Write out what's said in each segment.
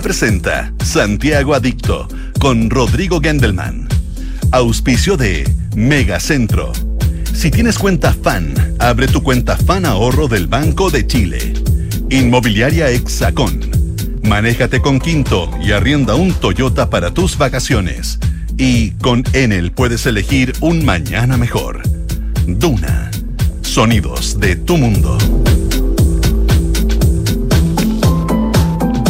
Presenta Santiago Adicto con Rodrigo Gendelman. Auspicio de Megacentro. Si tienes cuenta FAN, abre tu cuenta FAN Ahorro del Banco de Chile. Inmobiliaria Hexacón. Manéjate con Quinto y arrienda un Toyota para tus vacaciones. Y con Enel puedes elegir un mañana mejor. Duna. Sonidos de tu mundo.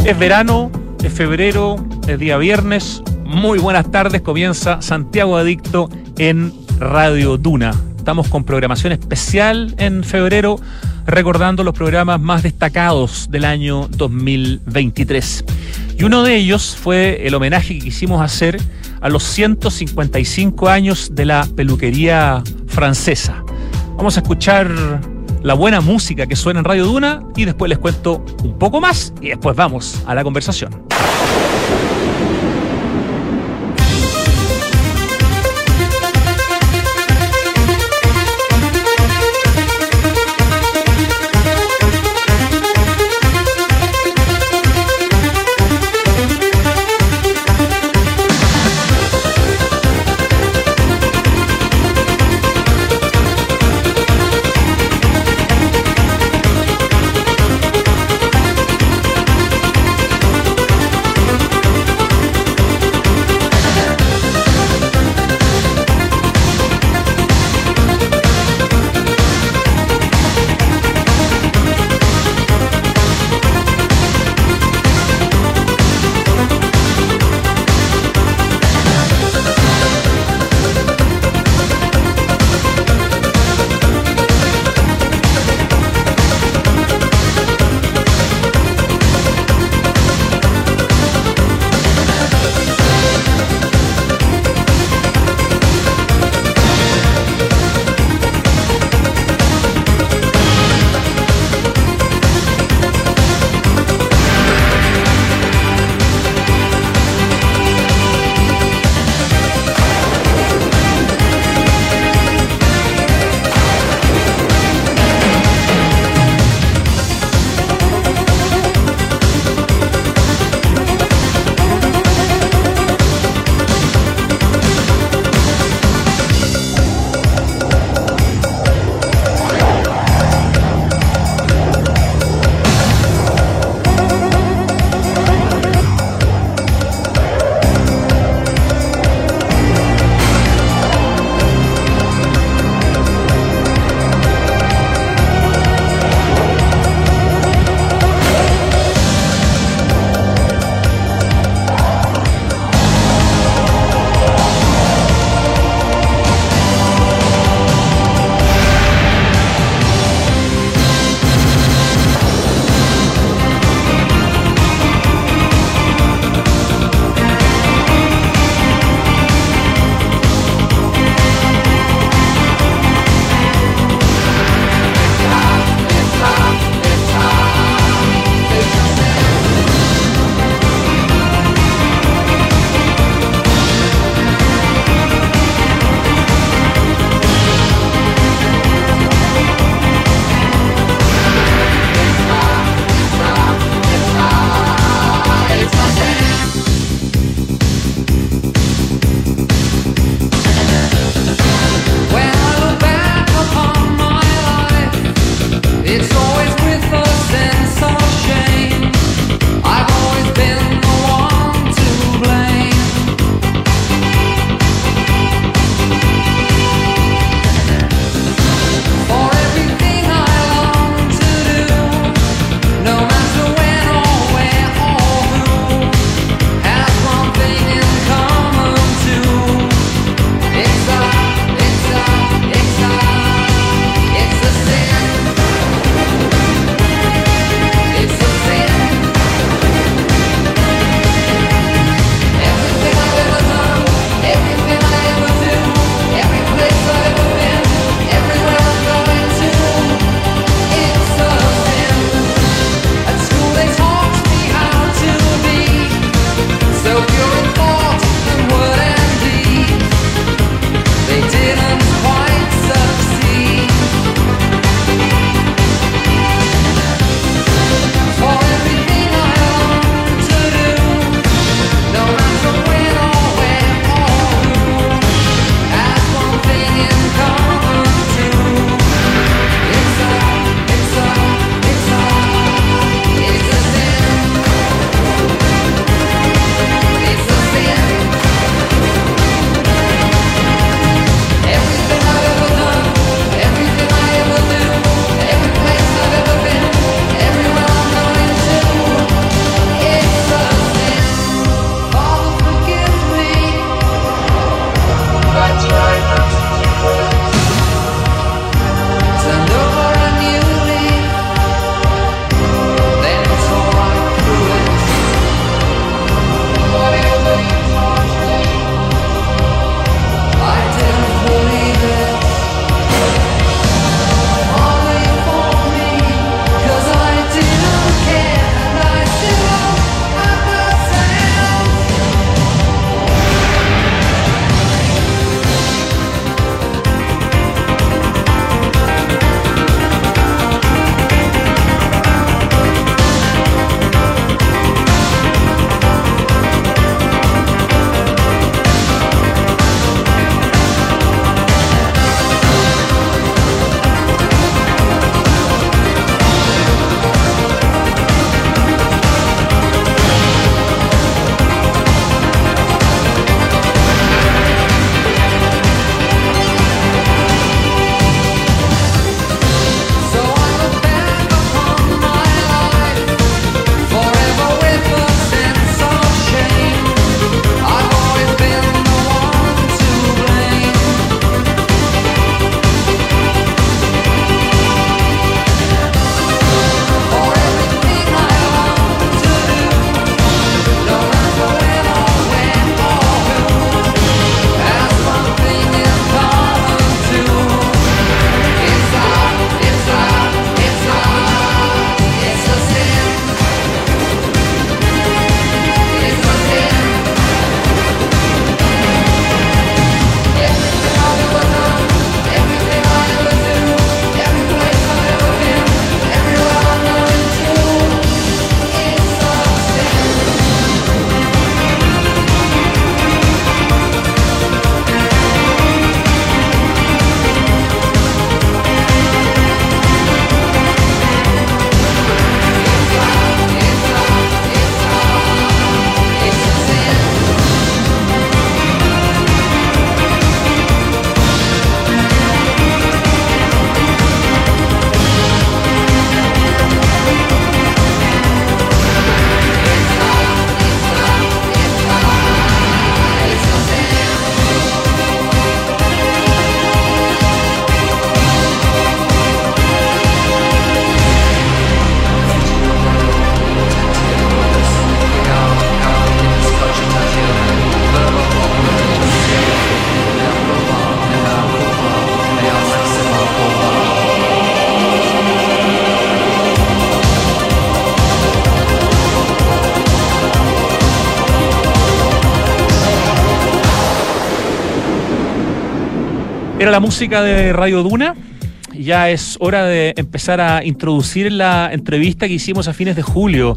Es verano, es febrero, es día viernes. Muy buenas tardes, comienza Santiago Adicto en Radio Duna. Estamos con programación especial en febrero, recordando los programas más destacados del año 2023. Y uno de ellos fue el homenaje que quisimos hacer a los 155 años de la peluquería francesa. Vamos a escuchar la buena música que suena en Radio Duna y después les cuento un poco más y después vamos a la conversación. La música de Radio Duna. Ya es hora de empezar a introducir la entrevista que hicimos a fines de julio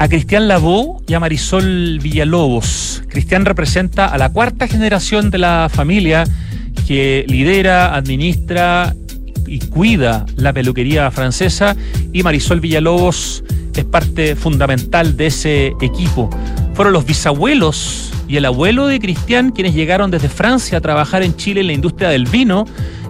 a Cristian Labó y a Marisol Villalobos. Cristian representa a la cuarta generación de la familia que lidera, administra y cuida la peluquería francesa y Marisol Villalobos es parte fundamental de ese equipo. Fueron los bisabuelos y el abuelo de Cristian quienes llegaron desde Francia a trabajar en Chile en la industria del vino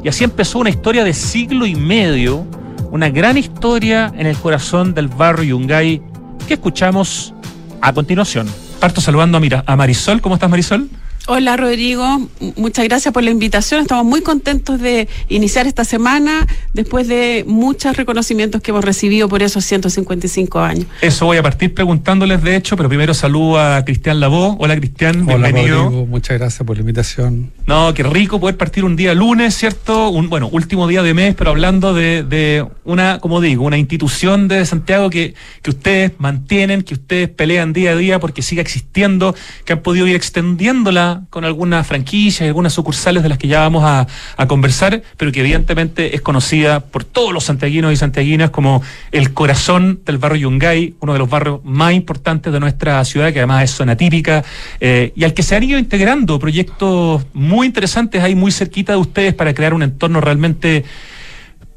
y así empezó una historia de siglo y medio, una gran historia en el corazón del barrio Yungay que escuchamos a continuación. Parto saludando a Marisol. ¿Cómo estás, Marisol? Hola Rodrigo, muchas gracias por la invitación. Estamos muy contentos de iniciar esta semana después de muchos reconocimientos que hemos recibido por esos 155 años. Eso voy a partir preguntándoles de hecho, pero primero saludo a Cristian Lavó. Hola Cristian, bienvenido. Rodrigo, muchas gracias por la invitación. No, qué rico poder partir un día lunes, ¿cierto? Un, bueno, último día de mes, pero hablando de, una, como digo, una institución de Santiago que, que ustedes mantienen, que ustedes pelean día a día porque siga existiendo, que han podido ir extendiéndola con algunas franquicias algunas sucursales de las que ya vamos a, conversar, pero que evidentemente es conocida por todos los santiaguinos y santiaguinas como el corazón del barrio Yungay, uno de los barrios más importantes de nuestra ciudad, que además es zona típica, eh, y al que se han ido integrando proyectos muy interesantes ahí muy cerquita de ustedes para crear un entorno realmente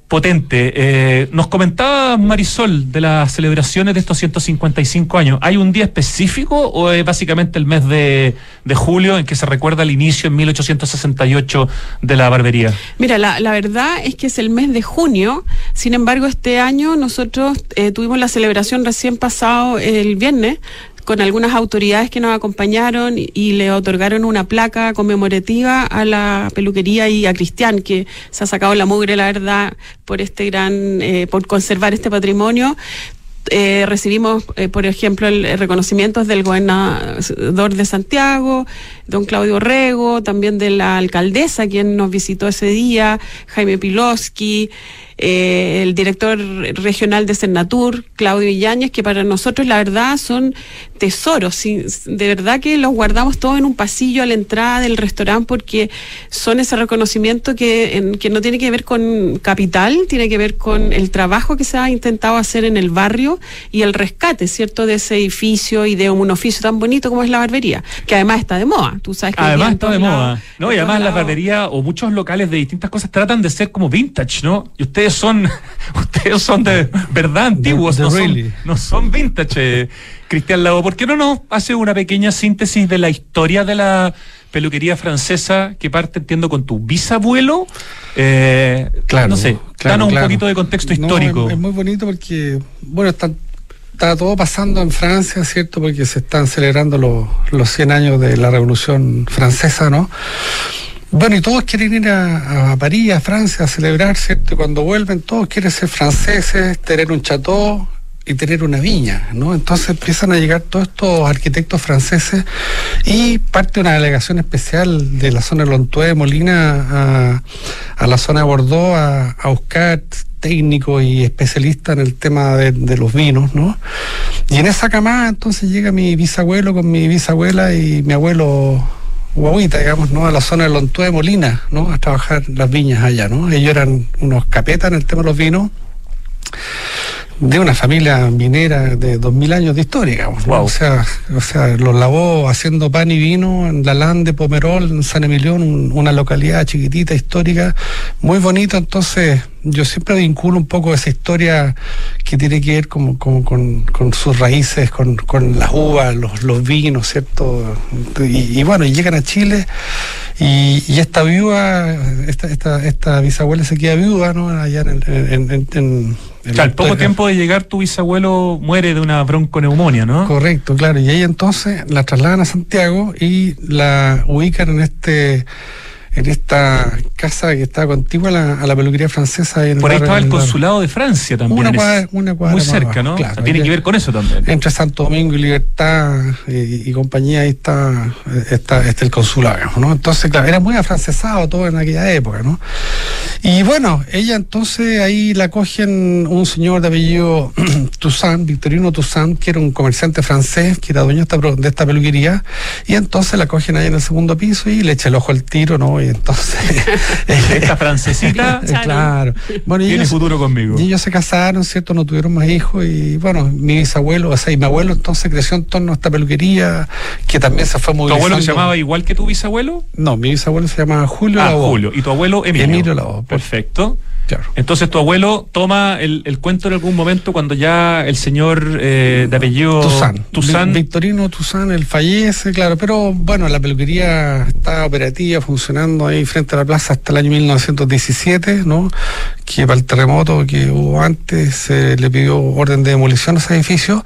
potente. Eh, nos comentaba Marisol de las celebraciones de estos 155 años. ¿Hay un día específico o es básicamente el mes de, julio en que se recuerda el inicio en 1868 de la barbería? Mira, la, verdad es que es el mes de junio. Sin embargo, este año nosotros eh, tuvimos la celebración recién pasado el viernes con algunas autoridades que nos acompañaron y, le otorgaron una placa conmemorativa a la peluquería y a Cristian, que se ha sacado la mugre, la verdad, por este gran, eh, por conservar este patrimonio. Eh, recibimos, eh, por ejemplo, el, reconocimientos del gobernador de Santiago, don Claudio Rego, también de la alcaldesa, quien nos visitó ese día, Jaime Piloski, eh, el director regional de Cernatur, Claudio Illañez, que para nosotros la verdad son tesoros. De verdad que los guardamos todos en un pasillo a la entrada del restaurante porque son ese reconocimiento que, que no tiene que ver con capital, tiene que ver con el trabajo que se ha intentado hacer en el barrio y el rescate, ¿cierto?, de ese edificio y de un oficio tan bonito como es la barbería, que además está de moda. Tú sabes que además está de moda. No, y además la barbería o muchos locales de distintas cosas tratan de ser como vintage, ¿no? Y ustedes son, ustedes son de verdad antiguos, no, son, no, son, vintage, Cristian Lago. ¿Por qué no nos hace una pequeña síntesis de la historia de la peluquería francesa que parte, entiendo, con tu bisabuelo? Eh, claro. No sé, danos un poquito de contexto histórico. Es, muy bonito porque, bueno, está, está, todo pasando en Francia, ¿cierto? Porque se están celebrando los, los 100 años de la Revolución Francesa, ¿no? Bueno, y todos quieren ir a, París, a Francia, a celebrar, ¿cierto? Y cuando vuelven, todos quieren ser franceses, tener un chateau y tener una viña, ¿no? Entonces empiezan a llegar todos estos arquitectos franceses y parte una delegación especial de la zona de Lontué, Molina, a, la zona de Bordeaux, a, buscar técnicos y especialistas en el tema de, los vinos, ¿no? Y en esa camada entonces llega mi bisabuelo con mi bisabuela y mi abuelo guaguita, digamos, ¿no? A la zona de Lontué de Molina, ¿no? A trabajar las viñas allá, ¿no? Ellos eran unos capetas en el tema de los vinos de una familia minera de dos mil años de historia, digamos. O sea, o sea, los lavó haciendo pan y vino en la Land de Pomerol, en San Emilión, una localidad chiquitita, histórica, muy bonita. Entonces, yo siempre vinculo un poco esa historia que tiene que ver con, con, sus raíces, con, las uvas, los, los vinos, ¿cierto? Y, bueno, llegan a Chile y, esta viuda, esta, esta, esta bisabuela se queda viuda, ¿no? Allá en al poco tiempo de llegar tu bisabuelo muere de una bronconeumonía, ¿no? Correcto, claro. Y ahí entonces la trasladan a Santiago y la ubican en este en esta casa que está contigua a la, a la peluquería francesa. Por ahí estaba el consulado de Francia también. Una cuadra, una muy cerca, ¿no? Claro, tiene que ver con eso también. Entre Santo Domingo y Libertad y, compañía, ahí está, está, está, el consulado, ¿no? Entonces, claro, era muy afrancesado todo en aquella época, ¿no? Y bueno, ella entonces ahí la cogen un señor de apellido Toussaint, Victorino Toussaint, que era un comerciante francés, que era dueño de esta, de esta peluquería, y entonces la cogen ahí en el segundo piso y le echa el ojo al tiro, ¿no? Y entonces... Esta francesita claro. Bueno, tiene futuro conmigo. Y ellos se casaron, ¿cierto? No tuvieron más hijos y bueno, mi bisabuelo, o sea, y mi abuelo entonces creció en torno a esta peluquería que también se fue movilizando. ¿Tu abuelo se llamaba igual que tu bisabuelo? No, mi bisabuelo se llamaba Julio ah, Julio. ¿Y tu abuelo Emilio? Emilio Lavo. Perfecto. Entonces tu abuelo toma el, cuento en algún momento cuando ya el señor eh, de apellido Tuzán. Victorino Tuzán, él fallece, claro, pero bueno, la peluquería está operativa, funcionando ahí frente a la plaza hasta el año 1917, ¿no? Que para el terremoto que hubo antes se le pidió orden de demolición a ese edificio.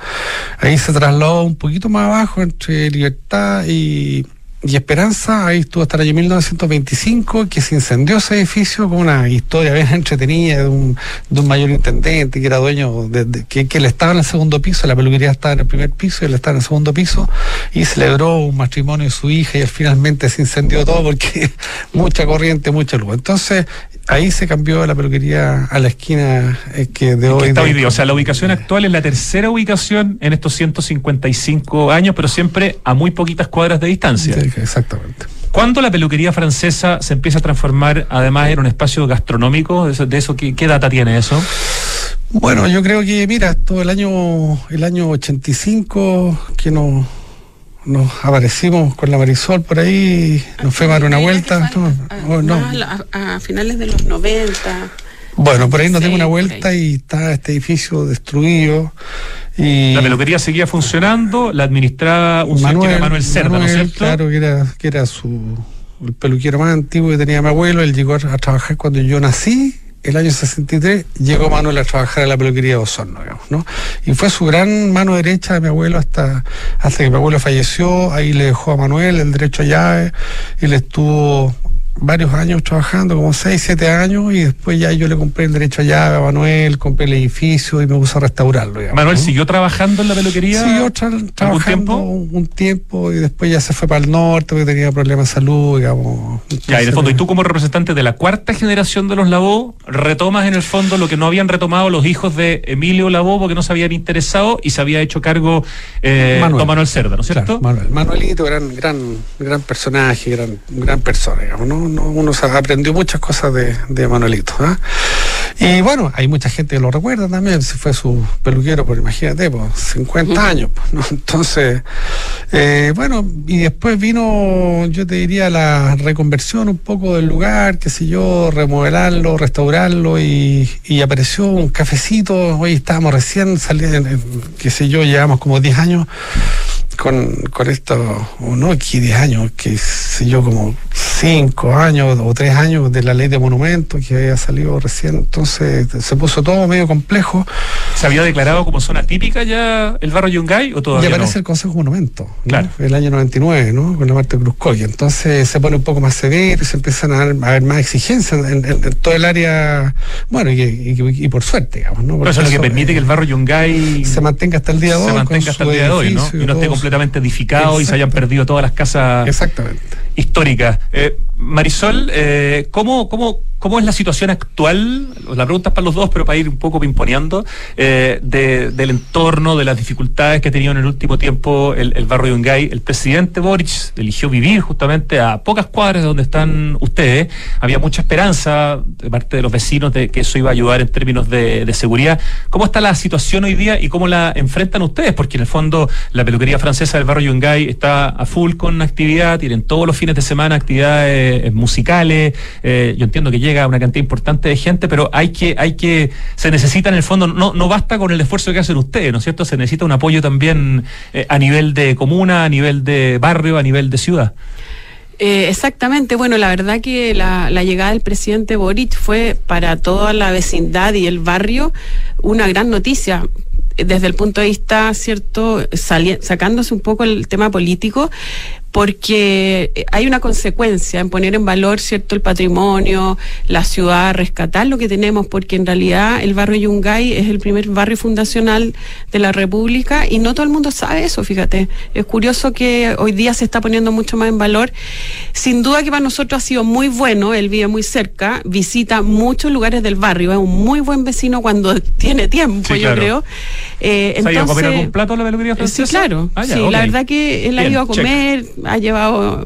Ahí se trasladó un poquito más abajo entre Libertad y y Esperanza, ahí estuvo hasta el año 1925, que se incendió ese edificio con una historia bien entretenida de un, mayor intendente que era dueño, de, que, que, él estaba en el segundo piso, la peluquería estaba en el primer piso y él estaba en el segundo piso, y celebró un matrimonio de su hija y finalmente se incendió todo porque mucha corriente, mucha luz. Entonces, ahí se cambió la peluquería a la esquina eh, que de hoy. O sea, la ubicación actual es la tercera ubicación en estos 155 años, pero siempre a muy poquitas cuadras de distancia. exactamente. ¿Cuándo la peluquería francesa se empieza a transformar además en un espacio gastronómico? ¿De eso, qué, data tiene eso? Bueno, yo creo que, mira, todo el año, el año 85 que nos nos aparecimos con la Marisol por ahí, nos fuimos a dar una vuelta. a, finales de los 90. Bueno, por ahí nos dimos una vuelta y está este edificio destruido. Y la peluquería seguía funcionando, la administraba un Manuel, Manuel Cerda, ¿no es cierto? Claro, que era, que era su el peluquero más antiguo que tenía mi abuelo, él llegó a trabajar cuando yo nací el año 63 llegó Manuel a trabajar en la peluquería de Osorno, digamos, ¿no? Y fue su gran mano derecha de mi abuelo hasta, hasta que mi abuelo falleció. Ahí le dejó a Manuel el derecho a llave le estuvo varios años trabajando, como 6, 7 años, y después ya yo le compré el derecho a llave a Manuel, compré el edificio y me puse a restaurarlo. ¿Manuel siguió trabajando en la peluquería? Siguió trabajando un tiempo? y después ya se fue para el norte porque tenía problemas de salud, digamos. ya, y en el fondo, y tú como representante de la cuarta generación de los Lavó, retomas en el fondo lo que no habían retomado los hijos de Emilio Lavó porque no se habían interesado y se había hecho cargo eh, Manuel. Manuel Cerda, ¿no es cierto? Manuel. Manuelito, gran, gran, gran personaje, gran, gran persona, digamos, ¿no? Uno, aprendió muchas cosas de, Manuelito. ¿ah? Y bueno, hay mucha gente que lo recuerda también, si fue su peluquero, por imagínate, pues 50 años. Entonces, eh, bueno, y después vino, yo te diría, la reconversión un poco del lugar, qué sé yo, remodelarlo, restaurarlo y, apareció un cafecito, hoy estábamos recién saliendo, qué sé yo, llevamos como 10 años con, con esto, o no aquí 10 años, que sé yo, como 5 años o 3 años de la ley de monumentos que había salido recién, entonces se puso todo medio complejo. ¿Se había declarado como zona típica ya el barrio Yungay o todavía Ya aparece el Consejo Monumento, claro. el año 99, ¿no? con la Marte Cruz y entonces se pone un poco más severo y se empiezan a, haber más exigencias en, todo el área, bueno, y, por suerte, digamos. ¿no? Pero eso es lo que permite que el barrio Yungay se mantenga hasta el día de hoy. Se mantenga hasta el día de hoy, ¿no? Y no esté completamente edificado y se hayan perdido todas las casas históricas. Eh, Marisol, eh, ¿cómo, cómo, ¿cómo es la situación actual? La pregunta es para los dos, pero para ir un poco pimponeando, eh, del entorno, de las dificultades que ha tenido en el último tiempo el, barrio de Ungay. El presidente Boric eligió vivir justamente a pocas cuadras de donde están ustedes. Había mucha esperanza de parte de los vecinos de que eso iba a ayudar en términos de, seguridad. ¿Cómo está la situación hoy día y cómo la enfrentan ustedes? Porque en el fondo la peluquería francesa del barrio Yungay está a full con actividad, tienen todos los fines de semana actividades eh, musicales. Eh, yo entiendo que llega una cantidad importante de gente, pero hay que, hay que, se necesita en el fondo, no, no basta con el esfuerzo que hacen ustedes, ¿no es cierto? Se necesita un apoyo también eh, a nivel de comuna, a nivel de barrio, a nivel de ciudad. exactamente, bueno, la verdad que la, llegada del presidente Boric fue para toda la vecindad y el barrio una gran noticia desde el punto de vista, ¿cierto?, sacándose un poco el tema político, porque hay una consecuencia en poner en valor cierto el patrimonio, la ciudad, rescatar lo que tenemos, porque en realidad el barrio Yungay es el primer barrio fundacional de la República y no todo el mundo sabe eso, fíjate. Es curioso que hoy día se está poniendo mucho más en valor. Sin duda que para nosotros ha sido muy bueno, él vive muy cerca, visita muchos lugares del barrio, es un muy buen vecino cuando tiene tiempo, yo creo. Eh, entonces, ¿Se ha ido a comer algún plato la peluquería francesa? Sí, claro. Ah, sí, la verdad que él ha ido a comer ha llevado,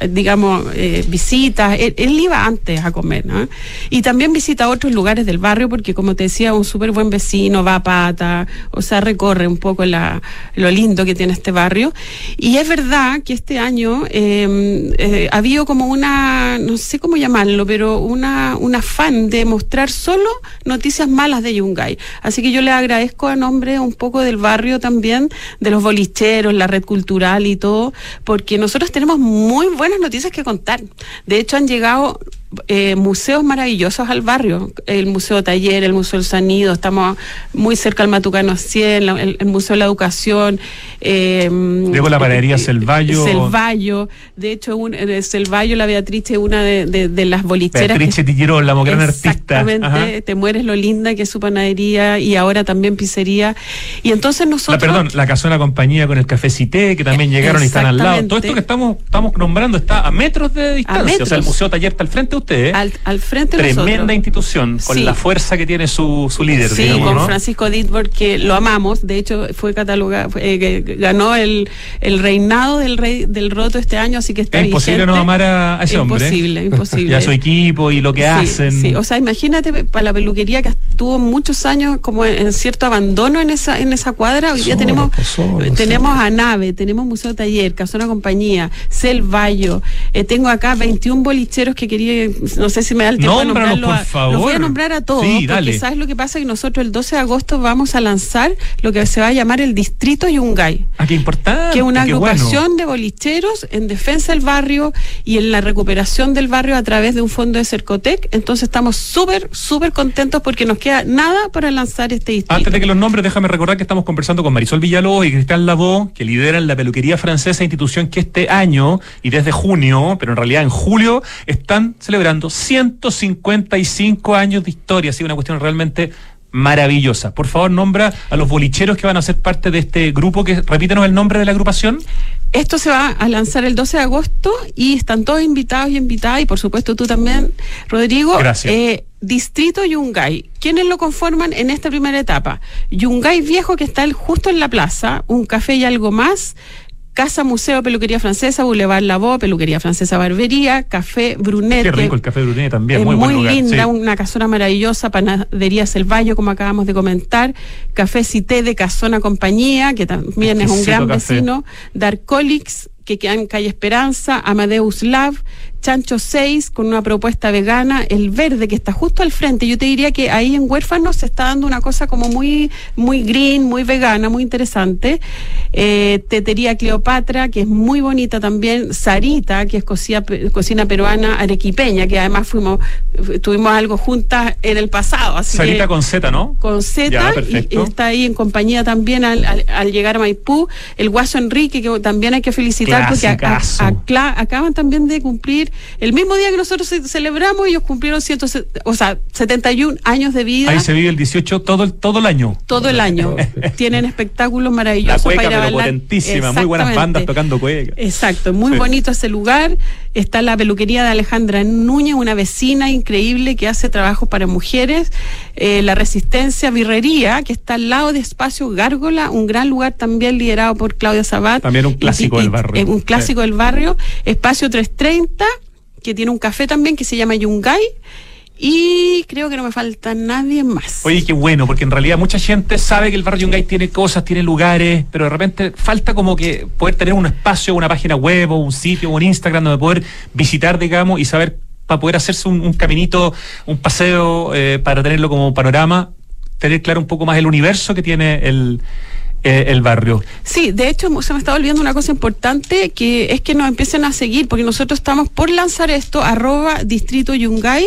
eh, digamos, eh, visitas. Él, él iba antes a comer, ¿no? Y también visita otros lugares del barrio porque, como te decía, un súper buen vecino, va a pata, o sea, recorre un poco la, lo lindo que tiene este barrio. Y es verdad que este año eh, eh, ha habido como una, no sé cómo llamarlo, pero una, un afán de mostrar solo noticias malas de Yungay. Así que yo le agradezco a nombre un poco del barrio también, de los bolicheros, la red cultural y todo, porque nosotros tenemos muy buenas noticias que contar. De hecho, han llegado eh, museos maravillosos al barrio, el Museo Taller, el Museo del Sonido, estamos muy cerca al Matucano 100, la- el, el Museo de la Educación. Eh, Luego la panadería Selvallo. Selvallo, de hecho, un, en el Selvallo, la Beatriz es una de, de- de las bolicheras. Beatriz que- Tillirón, la gran artista. Exactamente, Ajá. te mueres lo linda que es su panadería y ahora también pizzería. Y entonces La, nosotros... perdón, la casona compañía con el café Cité, que también llegaron y están al lado. Todo esto que estamos, estamos nombrando está a metros de distancia. O sea, el. Museo Taller está al frente de ustedes. al, al frente Tremenda institución, con Sí. la fuerza que tiene su, su líder, Sí, digamos, con ¿no? Francisco Ditborg, que lo amamos. De hecho, fue catalogado, eh, ganó el, el reinado del rey del roto este año, así que está Es imposible vigente. no amar a, ese hombre. Imposible, imposible. Y a su equipo y lo que Sí, hacen. sí. O sea, imagínate para la peluquería que estuvo muchos años como en, en cierto abandono en esa en esa cuadra. Hoy día Solo, tenemos pues, solo, eh, tenemos a Nave, tenemos Museo Taller, Casona Compañía, Selvallo. Eh, tengo acá 21 bolicheros que quería, no sé si me da el tiempo de Nómbralos, nombrarlo. por a- favor. Los voy a nombrar a todos. Sí, porque dale. ¿sabes lo que pasa? Que nosotros el 12 de agosto vamos a lanzar lo que se va a llamar el Distrito Yungay Ah, qué importante. que es una bueno. agrupación de bolicheros en defensa del barrio y en la recuperación del barrio a través de un fondo de Cercotec. Entonces estamos súper, súper contentos porque nos queda nada para lanzar este distrito. Antes de que los nombres, déjame recordar que estamos conversando con Marisol Villalobos y Cristian Lavó, que lideran la peluquería francesa, institución que este año y desde junio, pero en realidad en julio, están celebrando 155 años de historia. Así una cuestión realmente maravillosa. Por favor, nombra a los bolicheros que van a ser parte de este grupo, que repítenos el nombre de la agrupación. Esto se va a lanzar el 12 de agosto y están todos invitados y invitadas, y por supuesto tú también, Rodrigo. Gracias. Eh, Distrito Yungay. ¿Quiénes lo conforman en esta primera etapa? Yungay Viejo, que está justo en la plaza, un café y algo más. Casa Museo Peluquería Francesa, Boulevard Lavó, Peluquería Francesa Barbería, Café Brunet. Qué rico el café Brunet también, muy, muy, buen lugar, linda, sí. una casona maravillosa, panadería Selvallo, como acabamos de comentar, Café Cité de Casona Compañía, que también es un gran café. vecino, Darcolix, que queda en calle Esperanza, Amadeus Lab, Chancho 6, con una propuesta vegana, El Verde, que está justo al frente. Yo te diría que ahí en Huérfanos se está dando una cosa como muy, muy green, muy vegana, muy interesante. Eh, Tetería Cleopatra, que es muy bonita también. Sarita, que es cocina, cocina peruana arequipeña, que además fuimos, tuvimos algo juntas en el pasado. Así Sarita que- con Z, ¿no? con Z y, está ahí en compañía también al, al- al llegar a Maipú. El Guaso Enrique, que también hay que felicitar porque a- a- acaban también de cumplir el mismo día que nosotros ce- celebramos, ellos cumplieron 100, o sea, 71 años de vida. Ahí se vive el 18 todo, el- todo el año. Todo el año. Tienen espectáculos La maravillosos cueca, para ir a pero potentísima, muy buenas bandas tocando cueca. Exacto, muy Sí. bonito ese lugar. Está la peluquería de Alejandra Núñez, una vecina increíble que hace trabajos para mujeres. Eh, la Resistencia Birrería, que está al lado de Espacio Gárgola, un gran lugar también liderado por Claudia Sabat. También un clásico y- del barrio. un clásico del barrio. Espacio 330, que tiene un café también que se llama Yungay. Y creo que no me falta nadie más. Oye, qué bueno, porque en realidad mucha gente sabe que el barrio Yungay tiene cosas, tiene lugares, pero de repente falta como que poder tener un espacio, una página web o un sitio un Instagram donde poder visitar, digamos, y saber para poder hacerse un, un caminito, un paseo, eh, para tenerlo como panorama, tener claro un poco más el universo que tiene el, eh, el barrio. Sí, de hecho se me está olvidando una cosa importante que es que nos empiecen a seguir, porque nosotros estamos por lanzar esto, arroba distrito Yungay.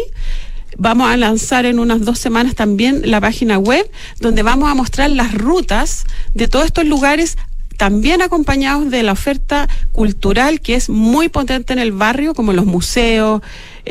Vamos a lanzar en unas dos semanas también la página web, donde vamos a mostrar las rutas de todos estos lugares también acompañados de la oferta cultural que es muy potente en el barrio, como los museos,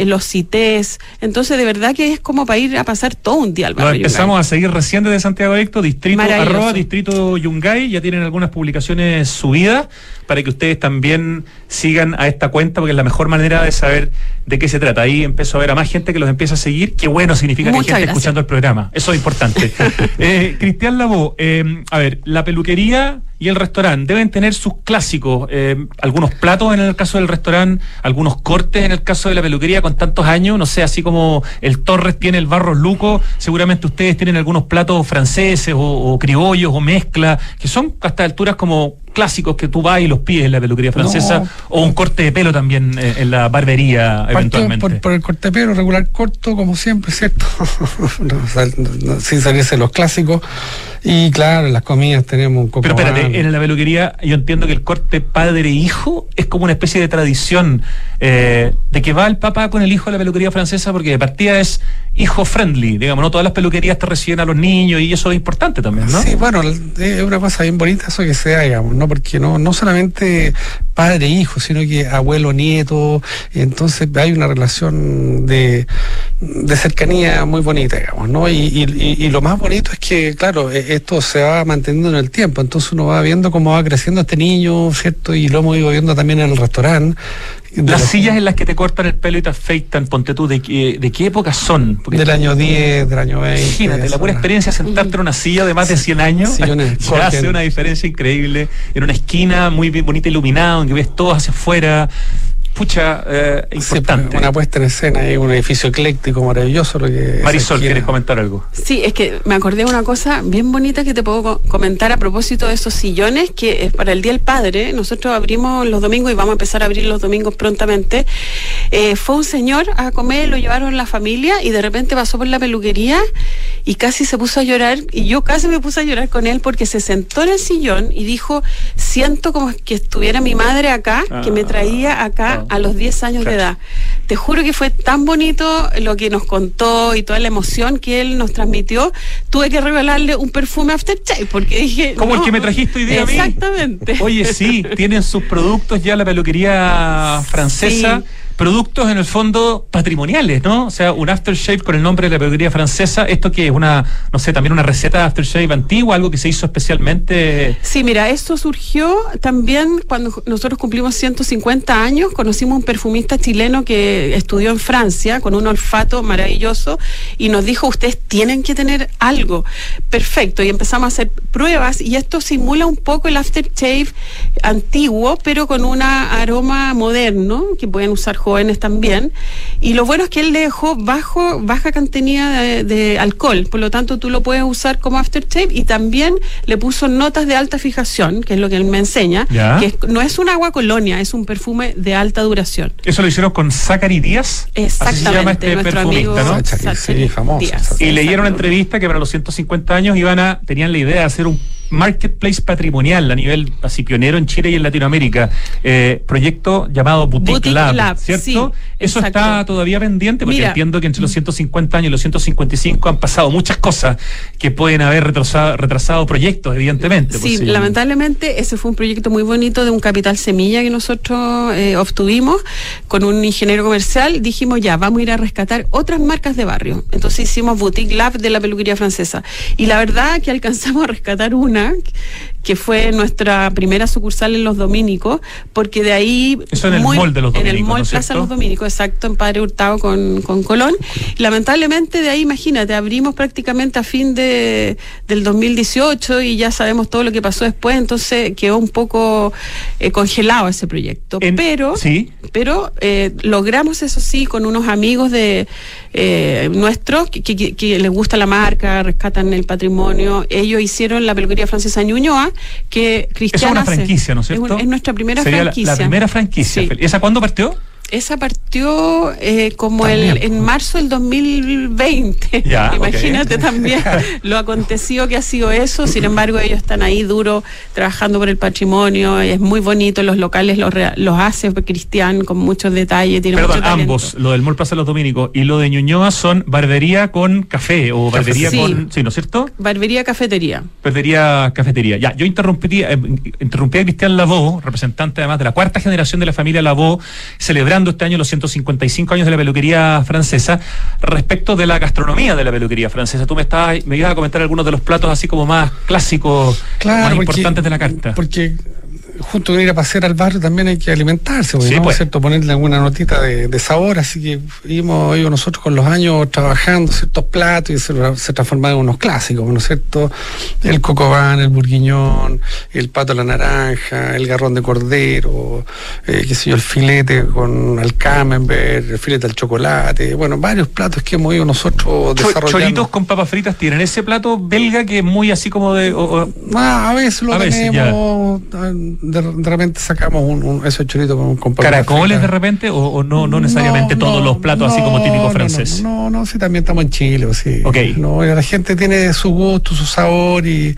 los CITES. Entonces, de verdad que es como para ir a pasar todo un día al Lo barrio. empezamos a seguir recién desde Santiago Adicto, distrito arroba distrito Yungay, ya tienen algunas publicaciones subidas para que ustedes también sigan a esta cuenta, porque es la mejor manera de saber de qué se trata. Ahí empezó a ver a más gente que los empieza a seguir. Qué bueno significa que hay gente escuchando el programa. Eso es importante. eh, Cristian Lavó, eh, a ver, la peluquería y el restaurante deben tener sus clásicos, eh, algunos platos en el caso del restaurante, algunos cortes en el caso de la peluquería con tantos años, no sé, así como el Torres tiene el Barros Luco, seguramente ustedes tienen algunos platos franceses o, o criollos o mezcla, que son hasta alturas como clásicos que tú vas y los pides en la peluquería francesa o un corte de pelo también eh, en la barbería eventualmente. Por, por, el corte de pelo regular corto como siempre, ¿cierto? sin salirse los clásicos. Y claro, en las comidas tenemos un Pero espérate, en la peluquería yo entiendo que el corte padre-hijo es como una especie de tradición eh, de que va el papá con el hijo a la peluquería francesa porque de partida es hijo friendly, digamos, no todas las peluquerías te reciben a los niños y eso es importante también, ¿no? Sí, bueno, es una cosa bien bonita eso que sea, digamos, ¿no? Porque no, no solamente padre e hijo, sino que abuelo, nieto, entonces hay una relación de, de cercanía muy bonita, digamos, ¿no? Y, y, y, lo más bonito es que, claro, e, esto se va manteniendo en el tiempo, entonces uno va viendo cómo va creciendo este niño, ¿cierto? Y lo hemos ido viendo también en el restaurante. Las sillas en las que te cortan el pelo y te afeitan, ponte tú, ¿de qué, de qué época son? Porque del año 10, del año 20. Imagínate, la pura experiencia sentarte en una silla de más de 100 años ya hace una diferencia increíble. En una esquina muy bonita iluminada, donde ves todo hacia afuera pucha, eh, importante. una puesta en escena y un edificio ecléctico maravilloso. Lo que Marisol, ¿quieres comentar algo? Sí, es que me acordé de una cosa bien bonita que te puedo comentar a propósito de esos sillones, que es para el Día del Padre. Nosotros abrimos los domingos y vamos a empezar a abrir los domingos prontamente. Eh, fue un señor a comer, lo llevaron la familia y de repente pasó por la peluquería y casi se puso a llorar y yo casi me puse a llorar con él porque se sentó en el sillón y dijo, siento como que estuviera mi madre acá, que me traía acá a los 10 años de edad. Te juro que fue tan bonito lo que nos contó y toda la emoción que él nos transmitió. Tuve que regalarle un perfume Aftershave porque dije. Como el que me trajiste hoy día Exactamente. Oye, sí, tienen sus productos ya la peluquería francesa productos en el fondo patrimoniales, ¿no? O sea, un aftershave con el nombre de la peluquería francesa, esto que es una, no sé, también una receta de aftershave antigua, algo que se hizo especialmente. Sí, mira, esto surgió también cuando nosotros cumplimos 150 años, conocimos un perfumista chileno que estudió en Francia con un olfato maravilloso y nos dijo, ustedes tienen que tener algo. Perfecto, y empezamos a hacer pruebas y esto simula un poco el aftershave antiguo, pero con un aroma moderno que pueden usar jóvenes también. Y lo bueno es que él le dejó bajo, baja cantidad de, alcohol, por lo tanto tú lo puedes usar como aftershave y también le puso notas de alta fijación, que es lo que él me enseña, que no es un agua colonia, es un perfume de alta duración. ¿Eso lo hicieron con Zachary Díaz? Exactamente, se llama este perfumista, ¿no? sí, famoso. Y leyeron una entrevista que para los 150 años iban a, tenían la idea de hacer un marketplace patrimonial a nivel así pionero en Chile y en Latinoamérica. Eh, proyecto llamado Boutique, Lab, ¿cierto? Eso está todavía pendiente porque entiendo que entre los 150 años y los 155 han pasado muchas cosas que pueden haber retrasado, retrasado proyectos, evidentemente. Sí, lamentablemente ese fue un proyecto muy bonito de un capital semilla que nosotros eh, obtuvimos con un ingeniero comercial. Dijimos ya, vamos a ir a rescatar otras marcas de barrio. Entonces hicimos Boutique Lab de la peluquería francesa. Y la verdad que alcanzamos a rescatar una Merci. Que fue nuestra primera sucursal en Los Dominicos, porque de ahí... Eso en el mall de Los Dominicos, En el mall Plaza Los Dominicos, exacto, en Padre Hurtado con, con Colón. Y lamentablemente de ahí, imagínate, abrimos prácticamente a fin de, del 2018 y ya sabemos todo lo que pasó después, entonces quedó un poco eh, congelado ese proyecto. pero ¿sí? pero eh, logramos, eso sí, con unos amigos de eh, nuestros que, que, que les gusta la marca, rescatan el patrimonio, ellos hicieron la peluquería francesa Ñuñoa, que Cristiana. Es una franquicia, ¿no es cierto? Es, nuestra primera franquicia. La, primera franquicia. ¿Y esa cuándo partió? Esa partió eh, como el, en marzo del 2020. Imagínate también lo acontecido que ha sido eso. Sin embargo, ellos están ahí duro trabajando por el patrimonio. Es muy bonito. Los locales los, los hace Cristian con muchos detalles. Tiene Perdón, ambos, lo del Mall Plaza Los Dominicos y lo de Ñuñoa son barbería con café o barbería con. Sí, ¿no es cierto? Barbería cafetería. Barbería cafetería. Ya, yo interrumpí, eh, interrumpí a Cristian Lavó, representante además de la cuarta generación de la familia Lavó, celebrando este año los 155 años de la peluquería francesa, respecto de la gastronomía de la peluquería francesa. Tú me estabas, me ibas a comentar algunos de los platos así como más clásicos, más importantes de la carta. Porque junto con ir a pasear al barrio también hay que alimentarse, porque Sí, ¿no? pues. ¿cierto? Ponerle alguna notita de, de sabor, así que ido nosotros con los años trabajando ciertos platos y se, se transformaron en unos clásicos, ¿no es cierto? El cocobán, el burguiñón, el pato a la naranja, el garrón de cordero, eh, qué sé yo, el filete con al camembert, el filete al chocolate, bueno, varios platos que hemos ido nosotros desarrollando. Choritos con papas fritas tienen ese plato belga que es muy así como de. o- o- Ah, a veces lo A veces, tenemos, ah, de, de repente sacamos un, un, ese chorito con, con caracoles de repente o, o no, no necesariamente No, todos no, los platos así como típico no, francés. No, no, sí, también estamos en Chile, sí. Ok. No, la gente tiene su gusto, su sabor y,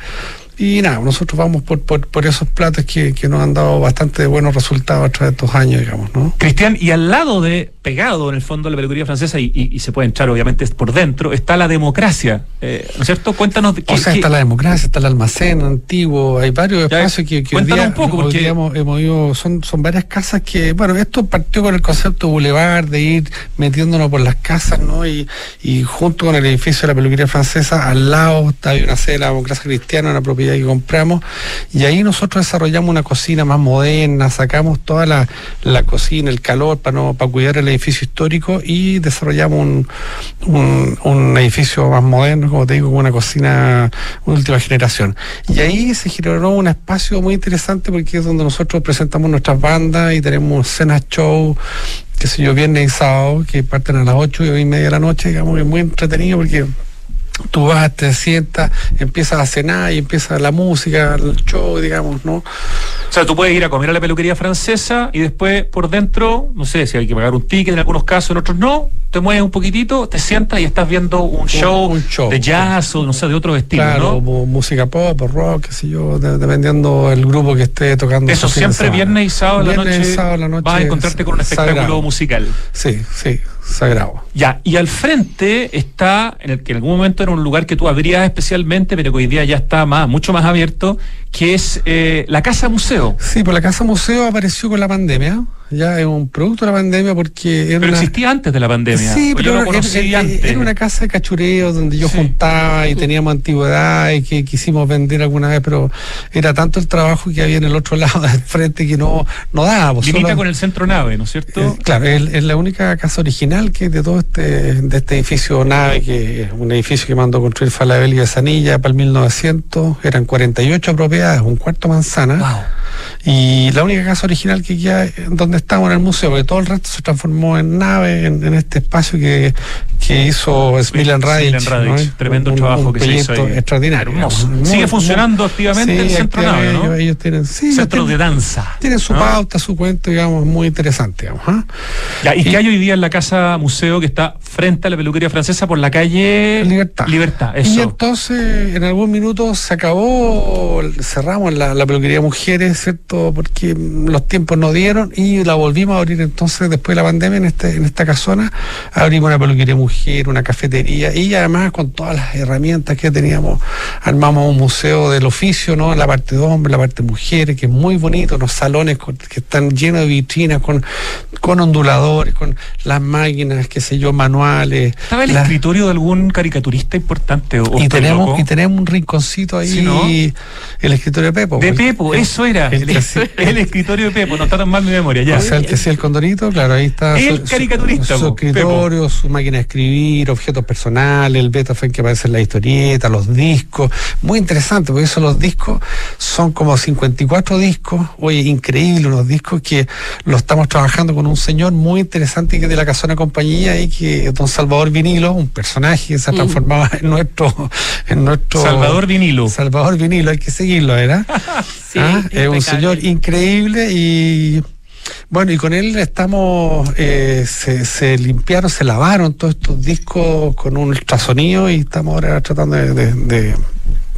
y nada, nosotros vamos por, por, por esos platos que, que nos han dado bastante buenos resultados a través de estos años, digamos, ¿no? Cristian, y al lado de, pegado en el fondo de la peluquería francesa, y, y- y se puede entrar obviamente por dentro, está la democracia, eh, ¿no es cierto? Cuéntanos qué- O sea, está la democracia, está el almacén antiguo, hay varios espacios que, que hoy día, un poco, porque- hemos, hemos ido- son, son varias casas que, bueno, esto partió con el concepto boulevard, de ir metiéndonos por las casas, ¿no? Y, y junto con el edificio de la peluquería francesa, al lado está una sede de la democracia cristiana, una propiedad que compramos, y ahí nosotros desarrollamos una cocina más moderna, sacamos toda la, la cocina, el calor para, no, para cuidar el edificio histórico y desarrollamos un, un, edificio más moderno, como te digo, con una cocina última generación. Y ahí se generó un espacio muy interesante porque es donde nosotros presentamos nuestras bandas y tenemos cenas show qué sé yo, viernes y sábado, que parten a las 8 y media de la noche, digamos que es muy entretenido porque tú vas, te sientas, empiezas a cenar y empieza la música, el show, digamos, ¿no? O sea, tú puedes ir a comer a la peluquería francesa y después por dentro, no sé si hay que pagar un ticket en algunos casos, en otros no, te mueves un poquitito, te sientas y estás viendo un show, un show. de jazz o no sé, de otro estilo, claro, ¿no? música pop, o rock, qué sé yo, de- dependiendo el grupo que esté tocando. Eso siempre viernes y sábado la Viernes y sábado la noche vas a encontrarte con un espectáculo sagrado. musical. Sí, sí, sagrado. Ya, y al frente está, en el que en algún momento era un lugar que tú abrías especialmente, pero que hoy día ya está más, mucho más abierto, que es eh, la Casa Museo. Sí, pues la Casa Museo apareció con la pandemia, ya es un producto de la pandemia porque era Pero una... existía antes de la pandemia. Sí, pero yo lo conocí era, antes. era una casa de cachureo donde yo Sí. juntaba y teníamos antigüedad y que quisimos vender alguna vez, pero era tanto el trabajo que había en el otro lado del frente que no, no daba. pues, Limita solo- con el centro nave, ¿no es cierto? Eh, claro, es, es la única casa original que de todo este, de este edificio nave, que es un edificio que mandó construir Falabella y Besanilla para el 1900, eran 48 propiedades, un cuarto manzana. Wow. Y la única casa original que queda donde estamos en el museo, porque todo el resto se transformó en nave, en, en este espacio que, que hizo Smilan Radic. ¿no? tremendo Un- trabajo un que se hizo ahí. extraordinario. Hermoso. Muy- Sigue muy- funcionando activamente el centro nave, ¿no? ellos, ellos tienen, sí, Centro de danza. tienen su ¿no? pauta, su cuento, digamos, muy interesante, digamos. ¿ah? Ya, ¿Y Y- qué hay hoy día en la casa museo que está frente a la peluquería francesa por la calle Libertad. Libertad, Y eso. entonces, en algún minuto se acabó, cerramos la, la peluquería Mujeres, ¿cierto? Porque los tiempos no dieron y la volvimos a abrir entonces después de la pandemia en, este, en esta casona. Abrimos una peluquería Mujer, una cafetería y además con todas las herramientas que teníamos, armamos un museo del oficio, ¿no? La parte de hombres, la parte de mujeres, que es muy bonito, los salones con- que están llenos de vitrinas con, con onduladores, con las máquinas, qué sé yo, manuales. ¿Estaba el las- escritorio de algún caricaturista importante? O, y tenemos, loco? y tenemos un rinconcito ahí, Sí, ¿no? el escritorio de Pepo. De Pepo, el- eso era. el escritorio de Pepo, no está tan mal mi memoria, ya. O sea, el que hacía el condorito, claro, ahí está. El caricaturista, Su, escritorio, su máquina de escribir, objetos personales, el beta fue que aparece en la historieta, los discos. Muy interesante, porque eso los discos son como 54 discos. Oye, increíble, unos discos que lo estamos trabajando con un señor muy interesante que es de la Casona Compañía y que es don Salvador Vinilo, un personaje que se ha transformado en nuestro, en nuestro Salvador Vinilo. Salvador Vinilo, hay que seguirlo, ¿verdad? Sí, Ah, es un señor increíble y bueno, y con él estamos, eh, se, se limpiaron, se lavaron todos estos discos con un ultrasonido y estamos ahora tratando de... de, de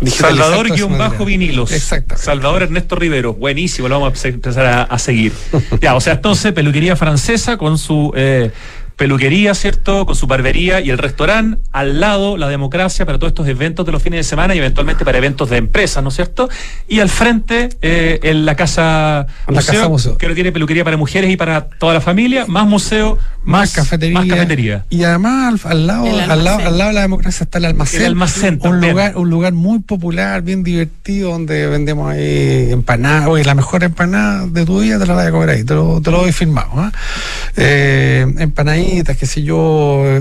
digitalizar Salvador guion bajo vinilos. Exactamente. Salvador Ernesto Rivero. Buenísimo, lo vamos a empe- empezar a, a seguir. ya, o sea, entonces, peluquería francesa con su eh, peluquería, ¿cierto? Con su barbería y el restaurante, al lado la democracia para todos estos eventos de los fines de semana y eventualmente para eventos de empresas, ¿no es cierto? Y al frente, eh, en la casa, La museo, casa museo. que tiene peluquería para mujeres y para toda la familia, más museo, más, más cafetería. más cafetería. Y además al, al lado, al lado, al lado de la democracia está el almacén. El almacén un también. lugar, un lugar muy popular, bien divertido, donde vendemos ahí empanadas. Oye, la mejor empanada de tu vida te la voy a comer ahí, te lo, te lo doy firmado. ¿ah? Eh, empanaditas, qué yo, eh,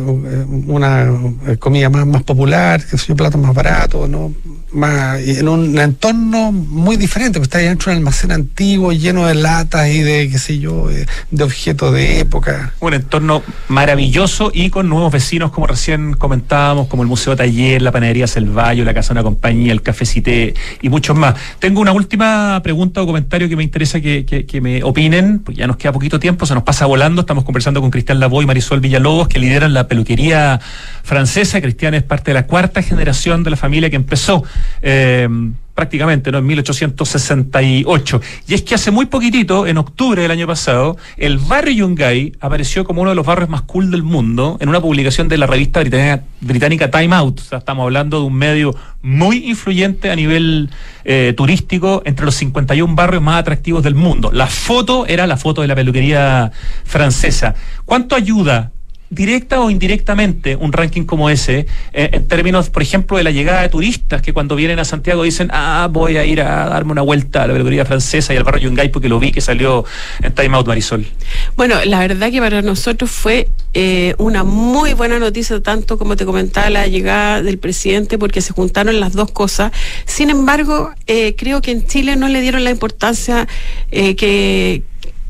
una eh, comida más, más popular, qué sé yo, platos más baratos, ¿no? Más, en un entorno muy diferente, porque está dentro de un almacén antiguo, lleno de latas y de, qué sé yo, de, objetos de época. Un entorno maravilloso y con nuevos vecinos, como recién comentábamos, como el Museo Taller, la Panadería Selvallo, la Casa de una Compañía, el Café Cité y muchos más. Tengo una última pregunta o comentario que me interesa que, que- me opinen, porque ya nos queda poquito tiempo, se nos pasa volando. Estamos conversando con Cristian Lavoy Marisol Villalobos, que lideran la peluquería francesa. Cristian es parte de la cuarta generación de la familia que empezó. eh, prácticamente, ¿no? En 1868. Y es que hace muy poquitito, en octubre del año pasado, el barrio Yungay apareció como uno de los barrios más cool del mundo en una publicación de la revista británica, británica Time Out. O sea, estamos hablando de un medio muy influyente a nivel eh, turístico entre los 51 barrios más atractivos del mundo. La foto era la foto de la peluquería francesa. ¿Cuánto ayuda directa o indirectamente un ranking como ese, eh, en términos, por ejemplo, de la llegada de turistas que cuando vienen a Santiago dicen, ah, voy a ir a darme una vuelta a la peluquería francesa y al barrio Yungay porque lo vi que salió en Time Out Marisol. Bueno, la verdad que para nosotros fue eh, una muy buena noticia, tanto como te comentaba la llegada del presidente, porque se juntaron las dos cosas. Sin embargo, eh, creo que en Chile no le dieron la importancia que,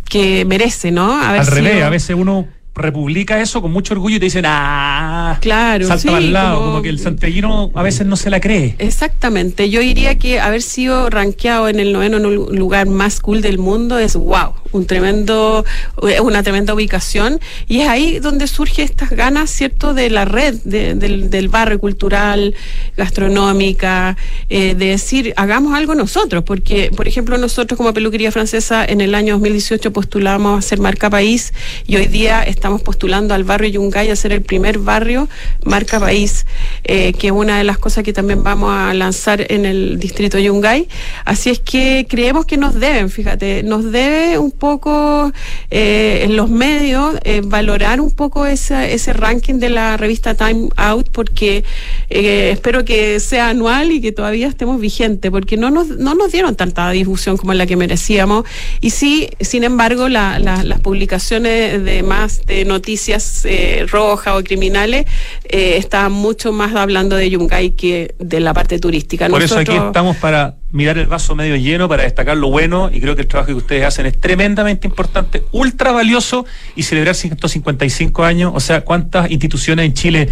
que merece, ¿no? Haber Al revés, sido- a veces uno republica eso con mucho orgullo y te dicen, ah, Claro, salta sí, al lado, como... como- que el santiaguino a veces no se la cree. Exactamente, yo diría que haber sido rankeado en el noveno lugar más cool del mundo es wow, un tremendo, eh, una tremenda ubicación y es ahí donde surge estas ganas, cierto, de la red de- del, del barrio cultural, gastronómica, eh, de decir hagamos algo nosotros, porque por ejemplo nosotros como peluquería francesa en el año 2018 postulamos a ser marca país y hoy día estamos postulando al barrio Yungay a ser el primer barrio marca país, eh, que es una de las cosas que también vamos a lanzar en el distrito Yungay. Así es que creemos que nos deben, fíjate, nos debe un poco eh, en los medios eh, valorar un poco ese, ese ranking de la revista Time Out, porque espero que sea anual y que todavía estemos vigentes, porque no nos, no nos dieron tanta difusión como la que merecíamos. Y sí, sin embargo, la- la- las publicaciones de más de noticias eh, rojas o criminales eh, estaban mucho más hablando de Yungay que de la parte turística. Por eso aquí estamos para mirar el vaso medio lleno, para destacar lo bueno y creo que el trabajo que ustedes hacen es tremendamente importante, ultra valioso y celebrar 155 años, o sea, ¿cuántas instituciones en Chile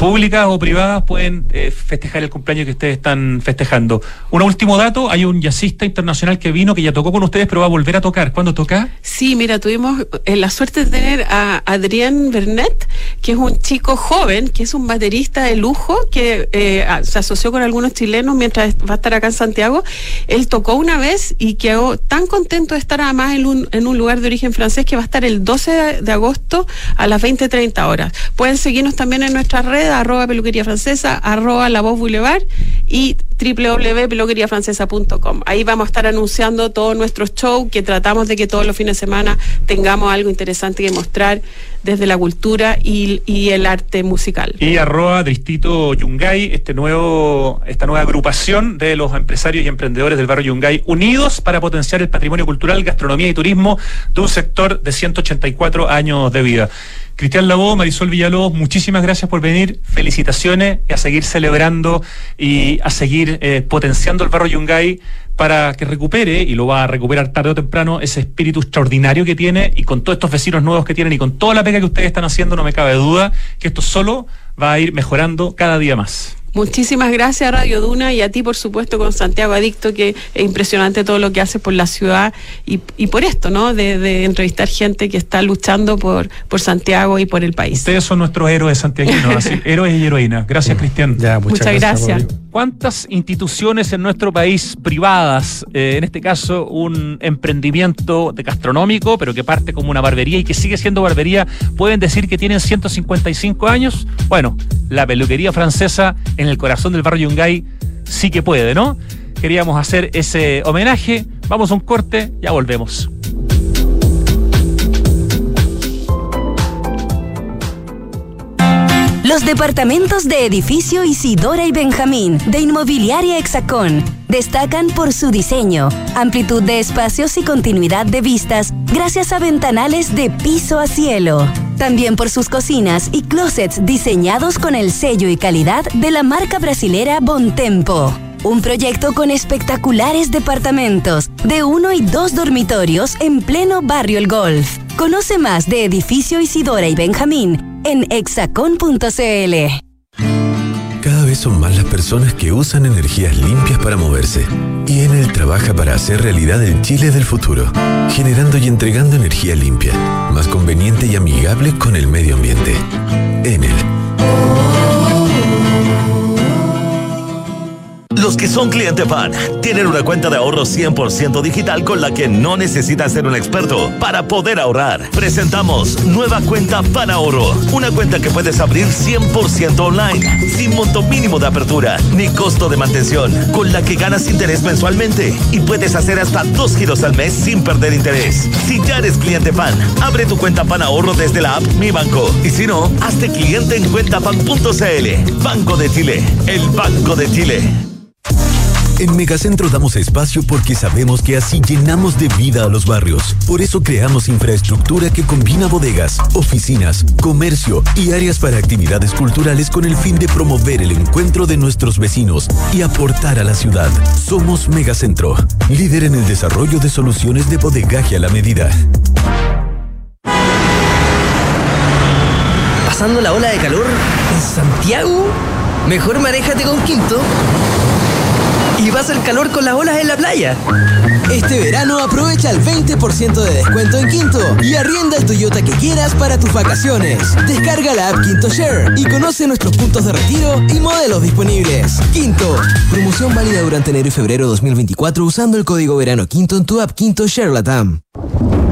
públicas o privadas pueden eh, festejar el cumpleaños que ustedes están festejando? Un último dato, hay un jazzista internacional que vino, que ya tocó con ustedes, pero va a volver a tocar. ¿Cuándo toca? Sí, mira, tuvimos eh, la suerte de tener a Adrien Bernet, que es un chico joven, que es un baterista de lujo, que eh, se asoció con algunos chilenos mientras va a estar acá en Santiago. Él tocó una vez y quedó tan contento de estar además en un, en un lugar de origen francés que va a estar el 12 de, agosto a las 20.30 horas. Pueden seguirnos también en nuestras redes, arroba peluquería francesa, arroba la voz boulevard y www.peluqueriafrancesa.com. Ahí vamos a estar anunciando todos nuestros shows, que tratamos de que todos los fines de semana tengamos algo interesante que mostrar desde la cultura y, y el arte musical. Y arroba Distrito Yungay, este nuevo, esta nueva agrupación de los empresarios y emprendedores del barrio Yungay, unidos para potenciar el patrimonio cultural, gastronomía y turismo de un sector de 184 años de vida. Cristian Labó, Marisol Villalobos, muchísimas gracias por venir, felicitaciones y a seguir celebrando y a seguir eh, potenciando el barrio Yungay para que recupere, y lo va a recuperar tarde o temprano, ese espíritu extraordinario que tiene y con todos estos vecinos nuevos que tienen y con toda la pega que ustedes están haciendo, no me cabe duda que esto solo va a ir mejorando cada día más. Muchísimas gracias a Radio Duna y a ti, por supuesto, con Santiago Adicto, que es impresionante todo lo que haces por la ciudad y, y por esto, ¿no? De, de entrevistar gente que está luchando por, por Santiago y por el país. Ustedes son nuestros héroes santiaguinos, así, héroes y heroínas. Gracias, Cristian. Ya, muchas, Muchas gracias. ¿Cuántas instituciones en nuestro país privadas, eh, en este caso un emprendimiento de gastronómico, pero que parte como una barbería y que sigue siendo barbería, pueden decir que tienen 155 años? Bueno, la peluquería francesa en el corazón del barrio Yungay sí que puede, ¿no? Queríamos hacer ese homenaje. Vamos a un corte, ya volvemos. Los departamentos de edificio Isidora y Benjamín de Inmobiliaria Hexacón destacan por su diseño, amplitud de espacios y continuidad de vistas gracias a ventanales de piso a cielo. También por sus cocinas y closets diseñados con el sello y calidad de la marca brasilera Bontempo. Un proyecto con espectaculares departamentos de uno y dos dormitorios en pleno barrio El Golf. Conoce más de Edificio Isidora y Benjamín en hexacon.cl. Son más las personas que usan energías limpias para moverse. Y Enel trabaja para hacer realidad el Chile del futuro, generando y entregando energía limpia, más conveniente y amigable con el medio ambiente. Enel Los que son cliente fan tienen una cuenta de ahorro 100% digital con la que no necesitas ser un experto para poder ahorrar. Presentamos nueva cuenta Fan Ahorro, una cuenta que puedes abrir 100% online, sin monto mínimo de apertura ni costo de mantención, con la que ganas interés mensualmente y puedes hacer hasta dos giros al mes sin perder interés. Si ya eres cliente fan, abre tu cuenta Fan Ahorro desde la app Mi Banco y si no, hazte cliente en cuentafan.cl. Banco de Chile, el Banco de Chile. En Megacentro damos espacio porque sabemos que así llenamos de vida a los barrios. Por eso creamos infraestructura que combina bodegas, oficinas, comercio y áreas para actividades culturales con el fin de promover el encuentro de nuestros vecinos y aportar a la ciudad. Somos Megacentro, líder en el desarrollo de soluciones de bodegaje a la medida. ¿Pasando la ola de calor en Santiago? Mejor manéjate con Quinto y vas al calor con las olas en la playa. Este verano aprovecha el 20% de descuento en Quinto y arrienda el Toyota que quieras para tus vacaciones. Descarga la app Quinto Share y conoce nuestros puntos de retiro y modelos disponibles. Quinto, promoción válida durante enero y febrero 2024 usando el código verano Quinto en tu app Quinto Share Latam.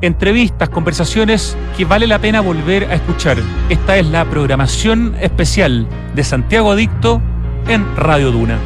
entrevistas, conversaciones que vale la pena volver a escuchar. Esta es la programación especial de Santiago Adicto en Radio Duna.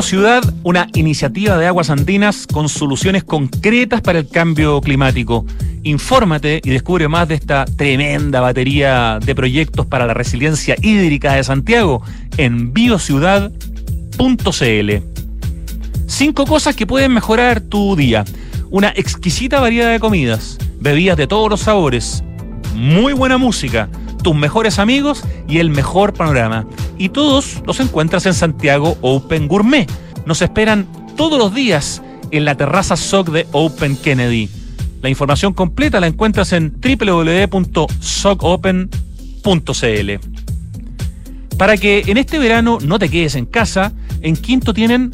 Biociudad, una iniciativa de aguas andinas con soluciones concretas para el cambio climático. Infórmate y descubre más de esta tremenda batería de proyectos para la resiliencia hídrica de Santiago en biociudad.cl. Cinco cosas que pueden mejorar tu día. Una exquisita variedad de comidas, bebidas de todos los sabores, muy buena música, tus mejores amigos y el mejor panorama. Y todos los encuentras en Santiago Open Gourmet. Nos esperan todos los días en la terraza SOC de Open Kennedy. La información completa la encuentras en www.socopen.cl. Para que en este verano no te quedes en casa, en Quinto tienen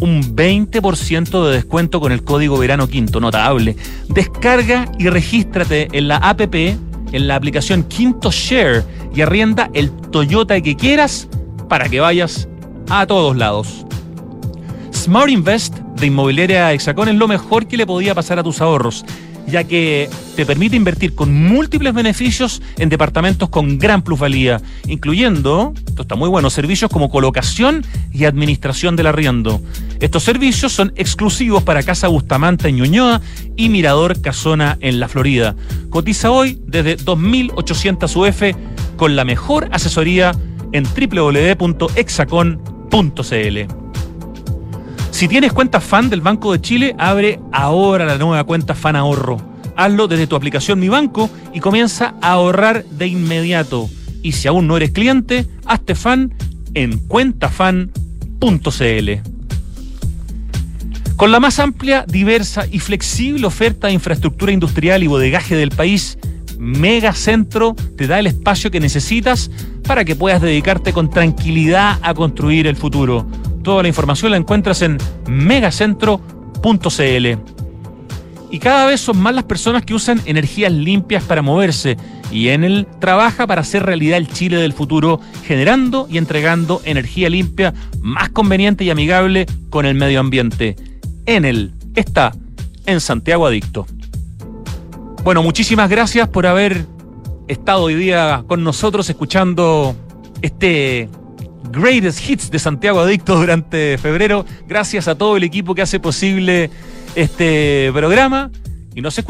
un 20% de descuento con el código verano quinto, notable. Descarga y regístrate en la APP, en la aplicación Quinto Share y arrienda el Toyota que quieras para que vayas a todos lados. Smart Invest de Inmobiliaria Hexacón es lo mejor que le podía pasar a tus ahorros, ya que te permite invertir con múltiples beneficios en departamentos con gran plusvalía, incluyendo, esto está muy bueno, servicios como colocación y administración del arriendo. Estos servicios son exclusivos para Casa Bustamante en Ñuñoa y Mirador Casona en la Florida. Cotiza hoy desde 2.800 UF con la mejor asesoría en www.exacon.cl. Si tienes cuenta fan del Banco de Chile, abre ahora la nueva cuenta Fan Ahorro. Hazlo desde tu aplicación Mi Banco y comienza a ahorrar de inmediato. Y si aún no eres cliente, hazte fan en cuentafan.cl. Con la más amplia, diversa y flexible oferta de infraestructura industrial y bodegaje del país, Megacentro te da el espacio que necesitas para que puedas dedicarte con tranquilidad a construir el futuro. Toda la información la encuentras en megacentro.cl. Y cada vez son más las personas que usan energías limpias para moverse y Enel trabaja para hacer realidad el Chile del futuro, generando y entregando energía limpia más conveniente y amigable con el medio ambiente. Enel está en Santiago Adicto. Bueno, muchísimas gracias por haber estado hoy día con nosotros escuchando este Greatest Hits de Santiago Adicto durante febrero. Gracias a todo el equipo que hace posible este programa y nos escuchamos